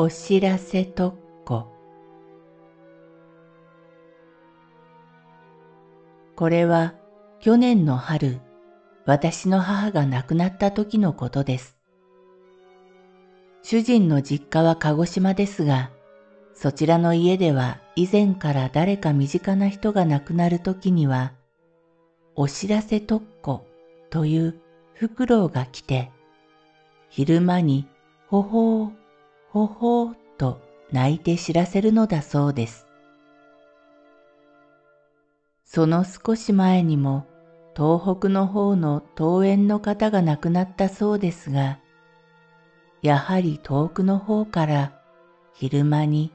お知らせ特攻これは去年の春、私の母が亡くなった時のことです。主人の実家は鹿児島ですが、そちらの家では以前から誰か身近な人が亡くなる時には、お知らせ特攻というフクロウが来て、昼間にほほうほほーと泣いて知らせるのだそうです。その少し前にも東北の方の桃園の方が亡くなったそうですが、やはり遠くの方から昼間に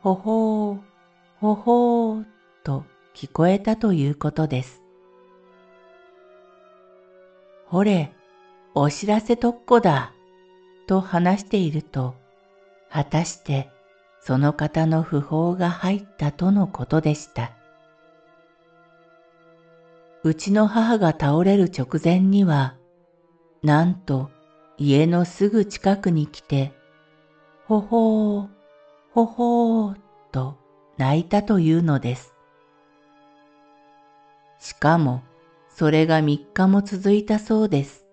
ほほー、ほほーと聞こえたということです。ほれ、お知らせ特攻だ、と話していると、果たしてその方の訃報が入ったとのことでした。うちの母が倒れる直前には、なんと家のすぐ近くに来て、ほほー、ほほーと泣いたというのです。しかも、それが三日も続いたそうです。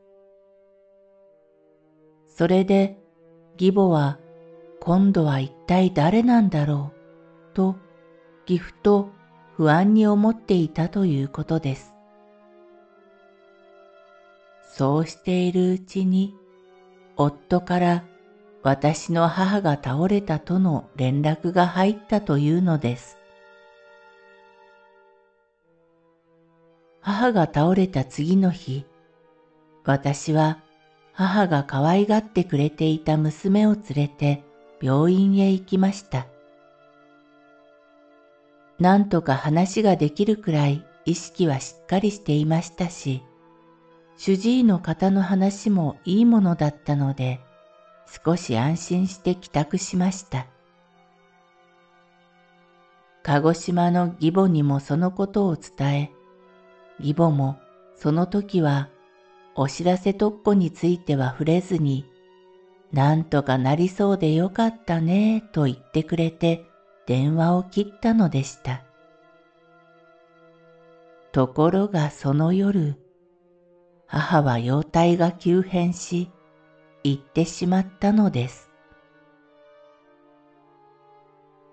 それで、義母は今度は一体誰なんだろう？と岐阜と不安に思っていたということです。そうしているうちに夫から私の母が倒れたとの連絡が入ったというのです。母が倒れた次の日、私は母が可愛がってくれていた娘を連れて病院へ行きました。なんとか話ができるくらい意識はしっかりしていましたし、主治医の方の話もいいものだったので、少し安心して帰宅しました。鹿児島の義母にもそのことを伝え、義母もその時はお知らせ特攻については触れずになんとかなりそうでよかったねと言ってくれて電話を切ったのでした。ところがその夜、母は容体が急変し、行ってしまったのです。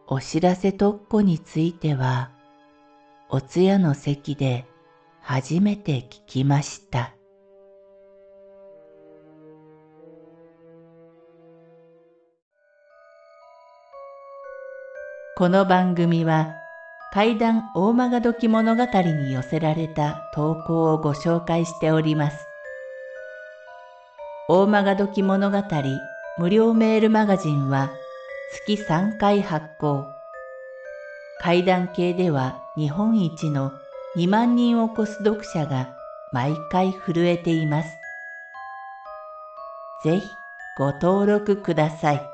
お知らせ特攻については、お通夜の席で初めて聞きました。この番組は怪談大曲時物語に寄せられた投稿をご紹介しております。大曲時物語無料メールマガジンは月3回発行。怪談系では日本一の2万人を超す読者が毎回震えています。ぜひご登録ください。